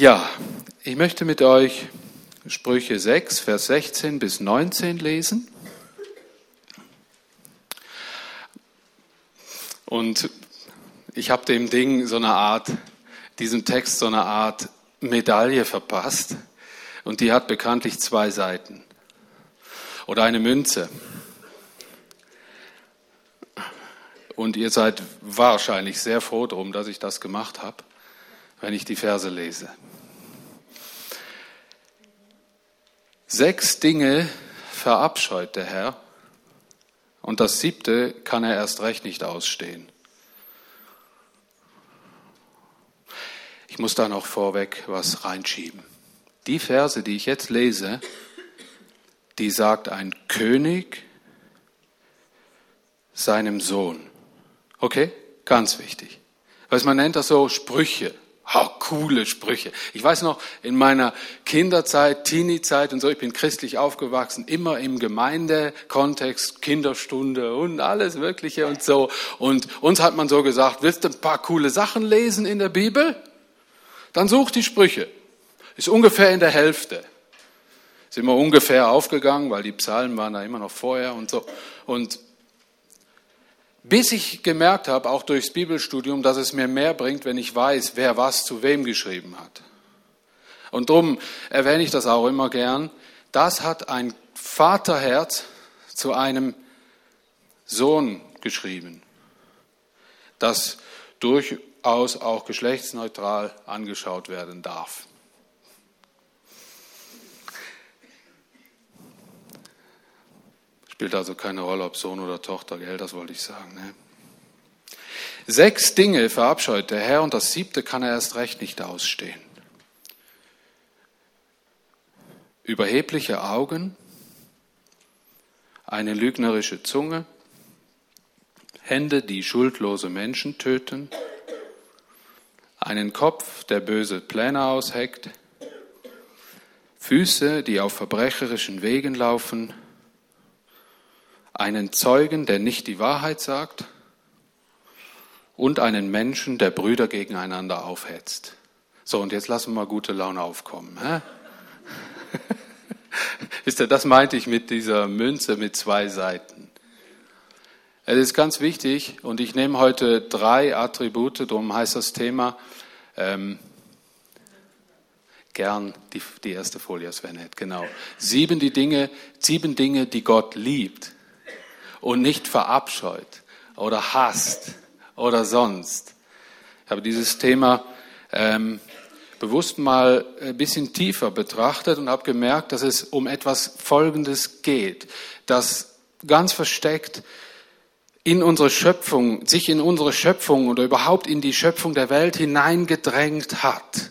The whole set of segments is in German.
Ja, ich möchte mit euch Sprüche 6, Vers 16 bis 19 lesen. Und ich habe dem Ding so eine Art, diesem Text so eine Art Medaille verpasst. Und die hat bekanntlich zwei Seiten. Oder eine Münze. Und ihr seid wahrscheinlich sehr froh drum, dass ich das gemacht habe, wenn ich die Verse lese. Sechs Dinge verabscheut der Herr und das siebte kann er erst recht nicht ausstehen. Ich muss da noch vorweg was reinschieben. Die Verse, die ich jetzt lese, die sagt ein König seinem Sohn. Okay? Ganz wichtig. Weil man nennt das so Sprüche. Oh, coole Sprüche. Ich weiß noch, in meiner Kinderzeit, Teenie-Zeit und so, ich bin christlich aufgewachsen, immer im Gemeindekontext, Kinderstunde und alles Mögliche und so. Und uns hat man so gesagt, willst du ein paar coole Sachen lesen in der Bibel? Dann such die Sprüche. Ist ungefähr in der Hälfte. Sind wir ungefähr aufgegangen, weil die Psalmen waren da immer noch vorher und so. Und bis ich gemerkt habe, auch durchs Bibelstudium, dass es mir mehr bringt, wenn ich weiß, wer was zu wem geschrieben hat. Und darum erwähne ich das auch immer gern. Das hat ein Vaterherz zu einem Sohn geschrieben, das durchaus auch geschlechtsneutral angeschaut werden darf. Spielt also keine Rolle, ob Sohn oder Tochter, gell, das wollte ich sagen. Ne? Sechs Dinge verabscheut der Herr und das siebte kann er erst recht nicht ausstehen. Überhebliche Augen, eine lügnerische Zunge, Hände, die schuldlose Menschen töten, einen Kopf, der böse Pläne ausheckt, Füße, die auf verbrecherischen Wegen laufen, einen Zeugen, der nicht die Wahrheit sagt, und einen Menschen, der Brüder gegeneinander aufhetzt. So, und jetzt lassen wir mal gute Laune aufkommen. Hä? Wisst ihr, das meinte ich mit dieser Münze mit zwei Seiten. Es ist ganz wichtig, und ich nehme heute drei Attribute, darum heißt das Thema, ähm, gern die, die erste Folie, Sven, genau. Sieben, die Dinge, sieben Dinge, die Gott liebt und nicht verabscheut oder hasst oder sonst. Ich habe dieses Thema ähm, bewusst mal ein bisschen tiefer betrachtet und habe gemerkt, dass es um etwas Folgendes geht, das ganz versteckt in unsere Schöpfung, sich in unsere Schöpfung oder überhaupt in die Schöpfung der Welt hineingedrängt hat.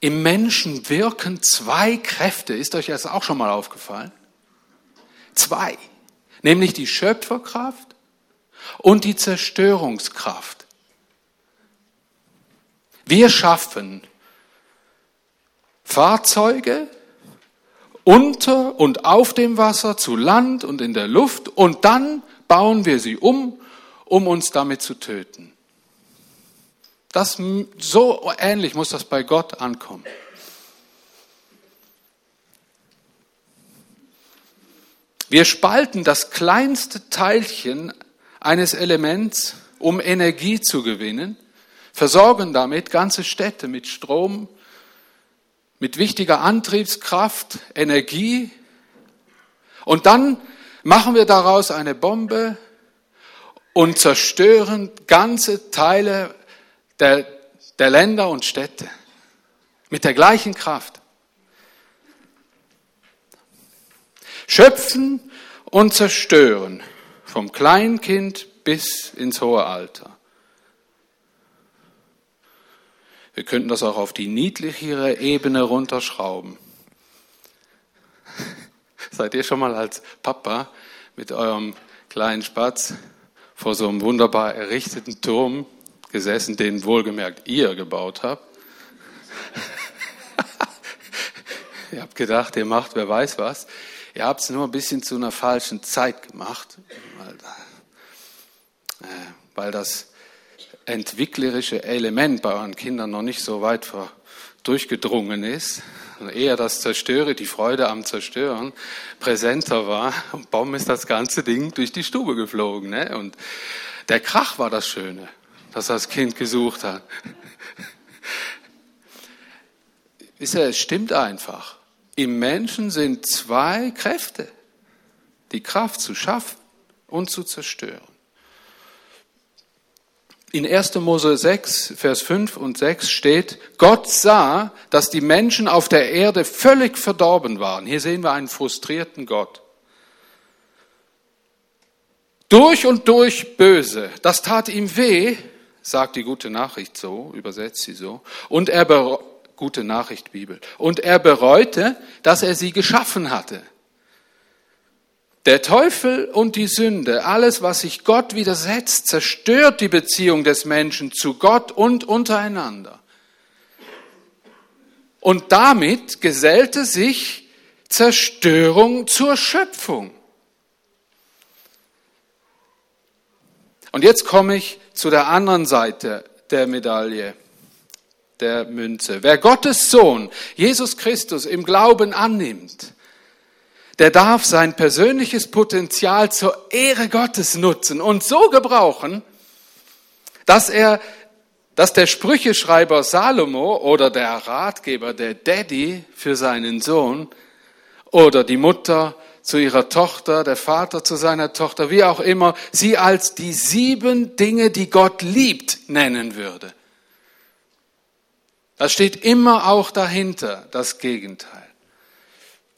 Im Menschen wirken zwei Kräfte. Ist euch das auch schon mal aufgefallen? Zwei nämlich die Schöpferkraft und die Zerstörungskraft. Wir schaffen Fahrzeuge unter und auf dem Wasser, zu Land und in der Luft und dann bauen wir sie um, um uns damit zu töten. Das, so ähnlich muss das bei Gott ankommen. Wir spalten das kleinste Teilchen eines Elements, um Energie zu gewinnen, versorgen damit ganze Städte mit Strom, mit wichtiger Antriebskraft, Energie. Und dann machen wir daraus eine Bombe und zerstören ganze Teile der, der Länder und Städte mit der gleichen Kraft. Schöpfen und zerstören, vom Kleinkind bis ins hohe Alter. Wir könnten das auch auf die niedlichere Ebene runterschrauben. Seid ihr schon mal als Papa mit eurem kleinen Spatz vor so einem wunderbar errichteten Turm gesessen, den wohlgemerkt ihr gebaut habt? ihr habt gedacht, ihr macht wer weiß was. Ihr habt es nur ein bisschen zu einer falschen Zeit gemacht, weil, äh, weil das entwicklerische Element bei euren Kindern noch nicht so weit durchgedrungen ist, eher das Zerstöre, die Freude am Zerstören präsenter war. Und Baum ist das ganze Ding durch die Stube geflogen. Ne? Und der Krach war das Schöne, das das Kind gesucht hat. Wisst ihr, es stimmt einfach. Im Menschen sind zwei Kräfte. Die Kraft zu schaffen und zu zerstören. In 1. Mose 6, Vers 5 und 6 steht, Gott sah, dass die Menschen auf der Erde völlig verdorben waren. Hier sehen wir einen frustrierten Gott. Durch und durch böse. Das tat ihm weh, sagt die gute Nachricht so, übersetzt sie so. Und er, gute Nachricht Bibel. Und er bereute, dass er sie geschaffen hatte. Der Teufel und die Sünde, alles, was sich Gott widersetzt, zerstört die Beziehung des Menschen zu Gott und untereinander. Und damit gesellte sich Zerstörung zur Schöpfung. Und jetzt komme ich zu der anderen Seite der Medaille, der Münze. Wer Gottes Sohn, Jesus Christus, im Glauben annimmt, der darf sein persönliches Potenzial zur Ehre Gottes nutzen und so gebrauchen, dass er, dass der Sprücheschreiber Salomo oder der Ratgeber, der Daddy für seinen Sohn oder die Mutter zu ihrer Tochter, der Vater zu seiner Tochter, wie auch immer, sie als die sieben Dinge, die Gott liebt, nennen würde. Das steht immer auch dahinter, das Gegenteil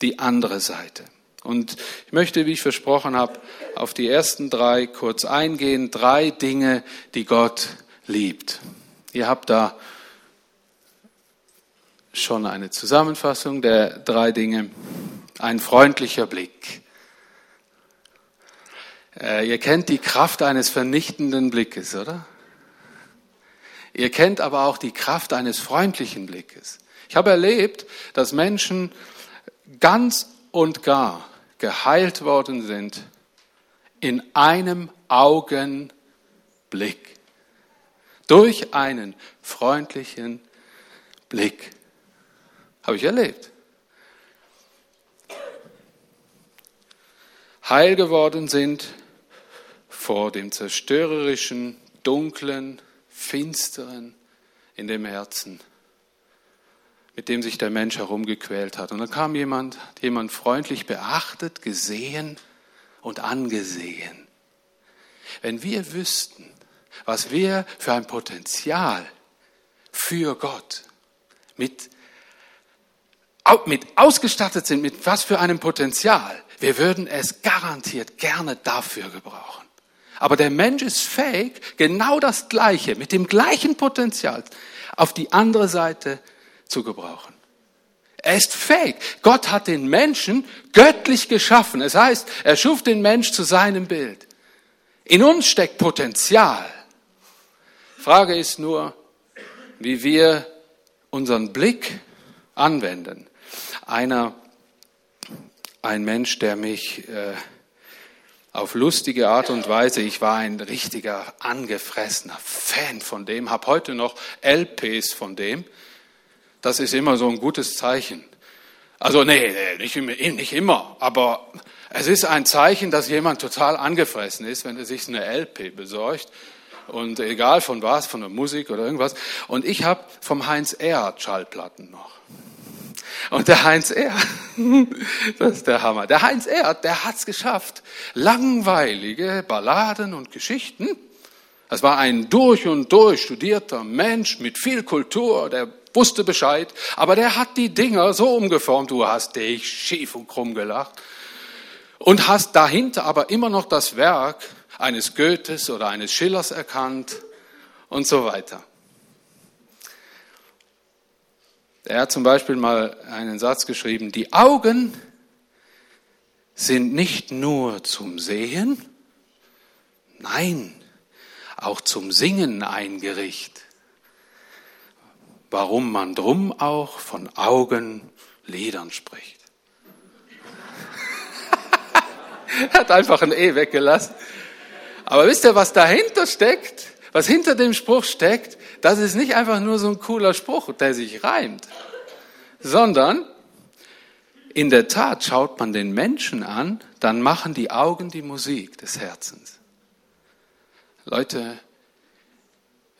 die andere Seite. Und ich möchte, wie ich versprochen habe, auf die ersten drei kurz eingehen. Drei Dinge, die Gott liebt. Ihr habt da schon eine Zusammenfassung der drei Dinge. Ein freundlicher Blick. Äh, ihr kennt die Kraft eines vernichtenden Blickes, oder? Ihr kennt aber auch die Kraft eines freundlichen Blickes. Ich habe erlebt, dass Menschen ganz und gar geheilt worden sind in einem Augenblick. Durch einen freundlichen Blick. Habe ich erlebt. Heil geworden sind vor dem zerstörerischen, dunklen, finsteren in dem Herzen mit dem sich der Mensch herumgequält hat. Und dann kam jemand, jemand freundlich beachtet, gesehen und angesehen. Wenn wir wüssten, was wir für ein Potenzial für Gott mit, mit ausgestattet sind, mit was für einem Potenzial, wir würden es garantiert gerne dafür gebrauchen. Aber der Mensch ist fähig, genau das Gleiche, mit dem gleichen Potenzial auf die andere Seite zu gebrauchen. Er ist fähig. Gott hat den Menschen göttlich geschaffen. Es heißt, er schuf den Mensch zu seinem Bild. In uns steckt Potenzial. Frage ist nur, wie wir unseren Blick anwenden. Einer, ein Mensch, der mich äh, auf lustige Art und Weise, ich war ein richtiger angefressener Fan von dem, habe heute noch LPs von dem, das ist immer so ein gutes Zeichen. Also nee, nicht, nicht immer, aber es ist ein Zeichen, dass jemand total angefressen ist, wenn er sich eine LP besorgt. Und egal von was, von der Musik oder irgendwas. Und ich habe vom Heinz Erhardt Schallplatten noch. Und der Heinz Erhardt, das ist der Hammer. Der Heinz Erhardt, der hat's geschafft, langweilige Balladen und Geschichten. Das war ein durch und durch studierter Mensch mit viel Kultur, der wusste Bescheid, aber der hat die Dinger so umgeformt, du hast dich schief und krumm gelacht und hast dahinter aber immer noch das Werk eines Goethes oder eines Schillers erkannt und so weiter. Er hat zum Beispiel mal einen Satz geschrieben, die Augen sind nicht nur zum Sehen, nein, auch zum Singen eingerichtet warum man drum auch von Augenlidern spricht. er hat einfach ein E weggelassen. Aber wisst ihr, was dahinter steckt? Was hinter dem Spruch steckt, das ist nicht einfach nur so ein cooler Spruch, der sich reimt, sondern in der Tat schaut man den Menschen an, dann machen die Augen die Musik des Herzens. Leute,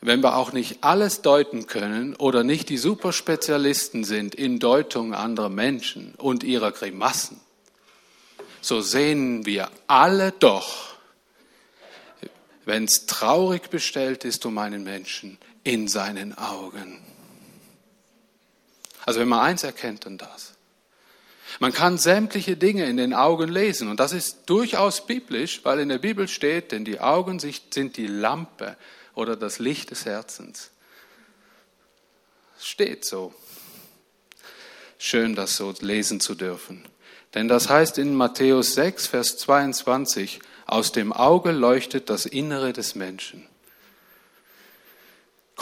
wenn wir auch nicht alles deuten können oder nicht die Superspezialisten sind in Deutung anderer Menschen und ihrer Grimassen, so sehen wir alle doch, wenn es traurig bestellt ist um einen Menschen, in seinen Augen. Also wenn man eins erkennt, dann das. Man kann sämtliche Dinge in den Augen lesen und das ist durchaus biblisch, weil in der Bibel steht, denn die Augen sind die Lampe oder das Licht des Herzens. Steht so. Schön, das so lesen zu dürfen. Denn das heißt in Matthäus 6, Vers 22, aus dem Auge leuchtet das Innere des Menschen.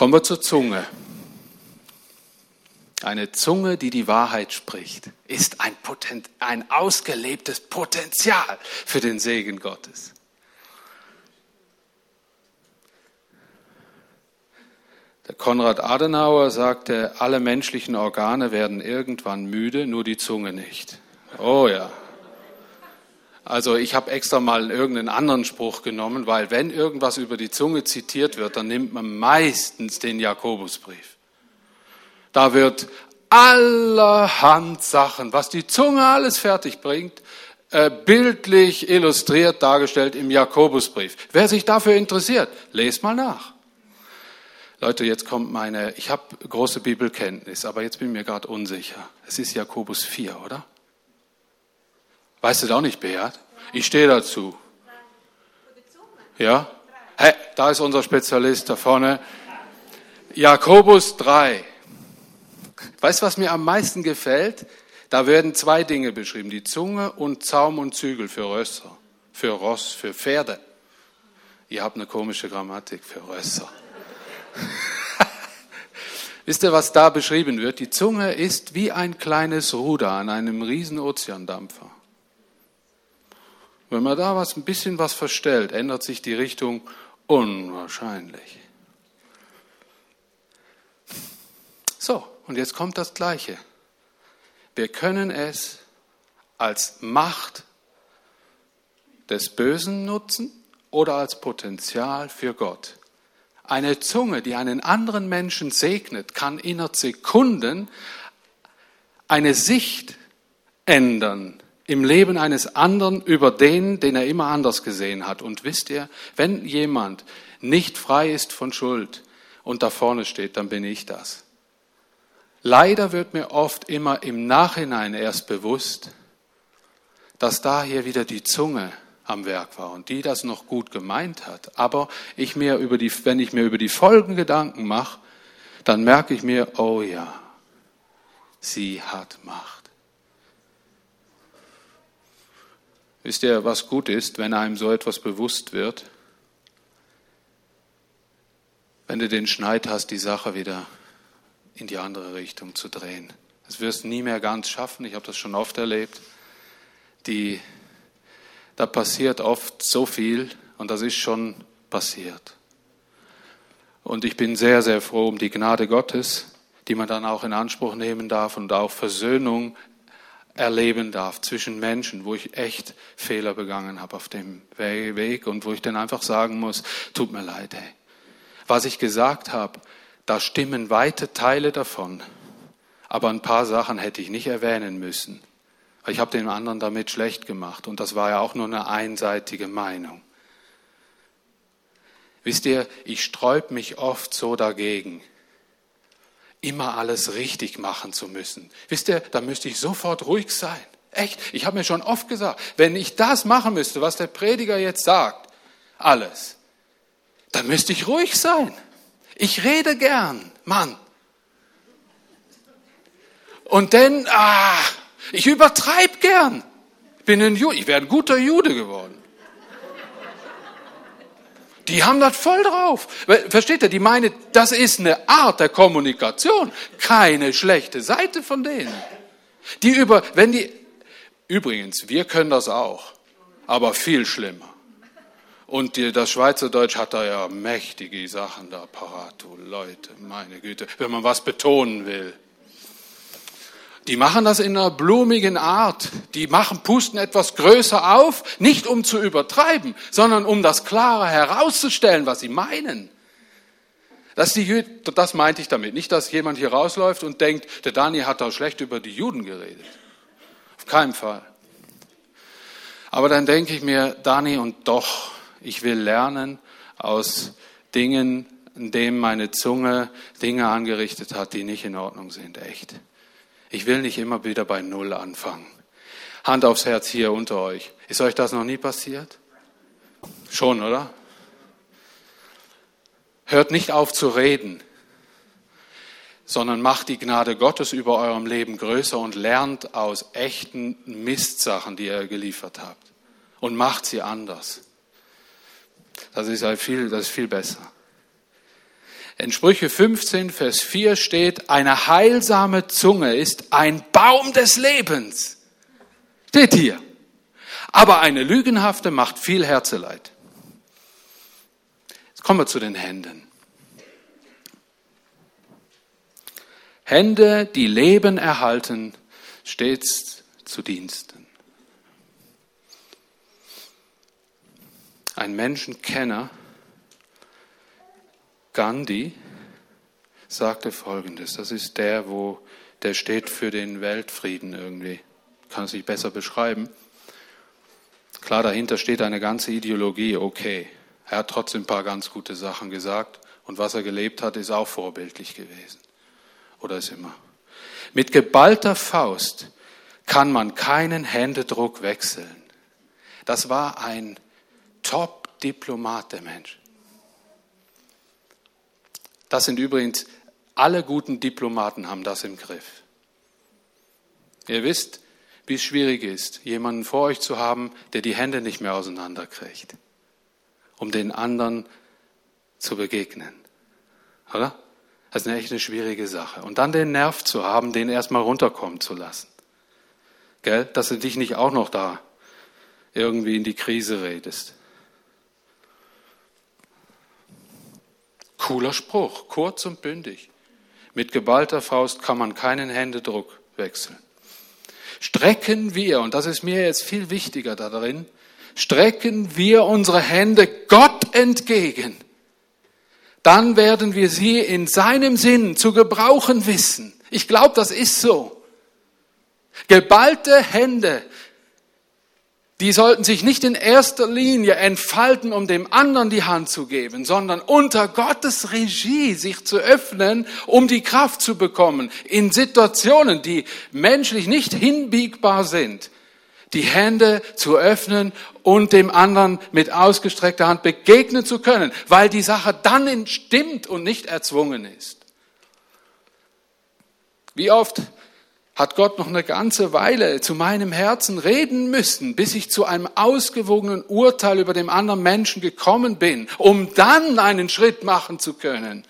Kommen wir zur Zunge. Eine Zunge, die die Wahrheit spricht, ist ein, Potent, ein ausgelebtes Potenzial für den Segen Gottes. Der Konrad Adenauer sagte, alle menschlichen Organe werden irgendwann müde, nur die Zunge nicht. Oh ja. Also ich habe extra mal irgendeinen anderen Spruch genommen, weil wenn irgendwas über die Zunge zitiert wird, dann nimmt man meistens den Jakobusbrief. Da wird allerhand Sachen, was die Zunge alles fertig bringt, äh, bildlich illustriert dargestellt im Jakobusbrief. Wer sich dafür interessiert, lest mal nach. Leute, jetzt kommt meine, ich habe große Bibelkenntnis, aber jetzt bin ich mir gerade unsicher. Es ist Jakobus 4, oder? Weißt du das auch nicht, Beat? Ich stehe dazu. Ja? Hey, da ist unser Spezialist da vorne. Jakobus 3. Weißt du, was mir am meisten gefällt? Da werden zwei Dinge beschrieben, die Zunge und Zaum und Zügel für Rösser, für Ross, für Pferde. Ihr habt eine komische Grammatik für Rösser. Wisst ihr, was da beschrieben wird? Die Zunge ist wie ein kleines Ruder an einem riesen Ozeandampfer. Wenn man da was, ein bisschen was verstellt, ändert sich die Richtung unwahrscheinlich. So, und jetzt kommt das Gleiche. Wir können es als Macht des Bösen nutzen oder als Potenzial für Gott. Eine Zunge, die einen anderen Menschen segnet, kann innerhalb Sekunden eine Sicht ändern im Leben eines anderen über den, den er immer anders gesehen hat. Und wisst ihr, wenn jemand nicht frei ist von Schuld und da vorne steht, dann bin ich das. Leider wird mir oft immer im Nachhinein erst bewusst, dass da hier wieder die Zunge am Werk war und die das noch gut gemeint hat. Aber ich mir über die, wenn ich mir über die Folgen Gedanken mache, dann merke ich mir, oh ja, sie hat Macht. Wisst ihr, was gut ist, wenn einem so etwas bewusst wird? Wenn du den Schneid hast, die Sache wieder in die andere Richtung zu drehen. Das wirst du nie mehr ganz schaffen. Ich habe das schon oft erlebt. Die da passiert oft so viel und das ist schon passiert. Und ich bin sehr, sehr froh um die Gnade Gottes, die man dann auch in Anspruch nehmen darf und auch Versöhnung erleben darf zwischen Menschen, wo ich echt Fehler begangen habe auf dem Weg und wo ich dann einfach sagen muss, tut mir leid, ey. Was ich gesagt habe, da stimmen weite Teile davon, aber ein paar Sachen hätte ich nicht erwähnen müssen. Ich habe den anderen damit schlecht gemacht und das war ja auch nur eine einseitige Meinung. Wisst ihr, ich sträub mich oft so dagegen, immer alles richtig machen zu müssen. Wisst ihr, da müsste ich sofort ruhig sein. Echt, ich habe mir schon oft gesagt, wenn ich das machen müsste, was der Prediger jetzt sagt, alles, dann müsste ich ruhig sein. Ich rede gern, Mann. Und dann, ah, ich übertreibe gern. Bin ein Jude, ich wäre ein guter Jude geworden. Die haben das voll drauf. Versteht ihr? Die meinen, das ist eine Art der Kommunikation, keine schlechte Seite von denen. Die über, wenn die, übrigens, wir können das auch, aber viel schlimmer. Und das Schweizerdeutsch hat da ja mächtige Sachen da parat, Leute, meine Güte, wenn man was betonen will. Die machen das in einer blumigen Art. Die machen, pusten etwas größer auf, nicht um zu übertreiben, sondern um das klarer herauszustellen, was sie meinen. Das, die, das meinte ich damit. Nicht, dass jemand hier rausläuft und denkt, der Dani hat da schlecht über die Juden geredet. Auf keinen Fall. Aber dann denke ich mir, Dani, und doch, ich will lernen aus Dingen, in denen meine Zunge Dinge angerichtet hat, die nicht in Ordnung sind. Echt. Ich will nicht immer wieder bei Null anfangen. Hand aufs Herz hier unter euch. Ist euch das noch nie passiert? Schon, oder? Hört nicht auf zu reden, sondern macht die Gnade Gottes über eurem Leben größer und lernt aus echten Mistsachen, die ihr geliefert habt. Und macht sie anders. Das ist, viel, das ist viel besser. In Sprüche 15, Vers 4 steht, eine heilsame Zunge ist ein Baum des Lebens. Steht hier. Aber eine lügenhafte macht viel Herzeleid. Jetzt kommen wir zu den Händen. Hände, die Leben erhalten, stets zu Diensten. Ein Menschenkenner Gandhi sagte Folgendes, das ist der, wo der steht für den Weltfrieden irgendwie, kann sich besser beschreiben. Klar, dahinter steht eine ganze Ideologie, okay. Er hat trotzdem ein paar ganz gute Sachen gesagt und was er gelebt hat, ist auch vorbildlich gewesen. Oder ist immer. Mit geballter Faust kann man keinen Händedruck wechseln. Das war ein Top-Diplomat, der Mensch. Das sind übrigens alle guten Diplomaten haben das im Griff. Ihr wisst, wie es schwierig ist, jemanden vor euch zu haben, der die Hände nicht mehr auseinanderkriegt, um den anderen zu begegnen. Oder? Das ist echt eine schwierige Sache. Und dann den Nerv zu haben, den erstmal runterkommen zu lassen. Gell? Dass du dich nicht auch noch da irgendwie in die Krise redest. Cooler Spruch, kurz und bündig. Mit geballter Faust kann man keinen Händedruck wechseln. Strecken wir, und das ist mir jetzt viel wichtiger darin, strecken wir unsere Hände Gott entgegen, dann werden wir sie in seinem Sinn zu gebrauchen wissen. Ich glaube, das ist so. Geballte Hände die sollten sich nicht in erster Linie entfalten, um dem anderen die Hand zu geben, sondern unter Gottes Regie sich zu öffnen, um die Kraft zu bekommen, in Situationen, die menschlich nicht hinbiegbar sind, die Hände zu öffnen und dem anderen mit ausgestreckter Hand begegnen zu können, weil die Sache dann stimmt und nicht erzwungen ist. Wie oft hat Gott noch eine ganze Weile zu meinem Herzen reden müssen, bis ich zu einem ausgewogenen Urteil über den anderen Menschen gekommen bin, um dann einen Schritt machen zu können.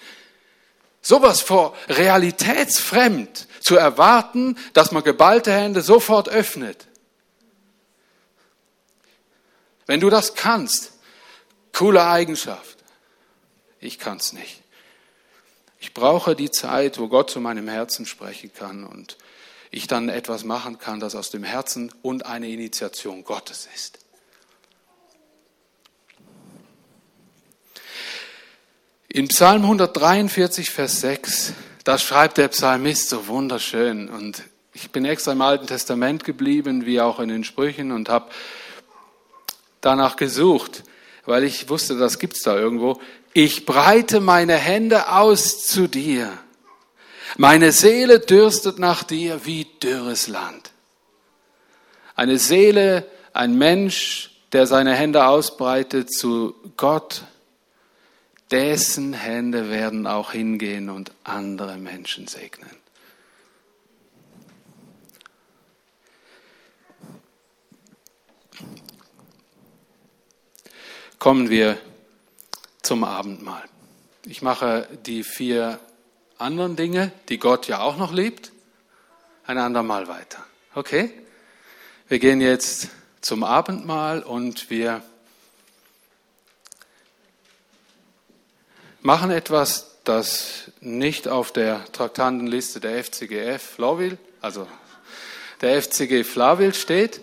Sowas vor realitätsfremd zu erwarten, dass man geballte Hände sofort öffnet. Wenn du das kannst, coole Eigenschaft. Ich kann's nicht. Ich brauche die Zeit, wo Gott zu meinem Herzen sprechen kann und ich dann etwas machen kann, das aus dem Herzen und eine Initiation Gottes ist. In Psalm 143, Vers 6, da schreibt der Psalmist so wunderschön und ich bin extra im Alten Testament geblieben, wie auch in den Sprüchen und habe danach gesucht, weil ich wusste, das gibt's da irgendwo. Ich breite meine Hände aus zu dir meine Seele dürstet nach dir wie dürres Land. Eine Seele, ein Mensch, der seine Hände ausbreitet zu Gott, dessen Hände werden auch hingehen und andere Menschen segnen. Kommen wir zum Abendmahl. Ich mache die vier anderen Dinge, die Gott ja auch noch liebt, ein andermal weiter. Okay? Wir gehen jetzt zum Abendmahl und wir machen etwas, das nicht auf der Traktantenliste der FCGF Florville, also der FCG Flawil steht,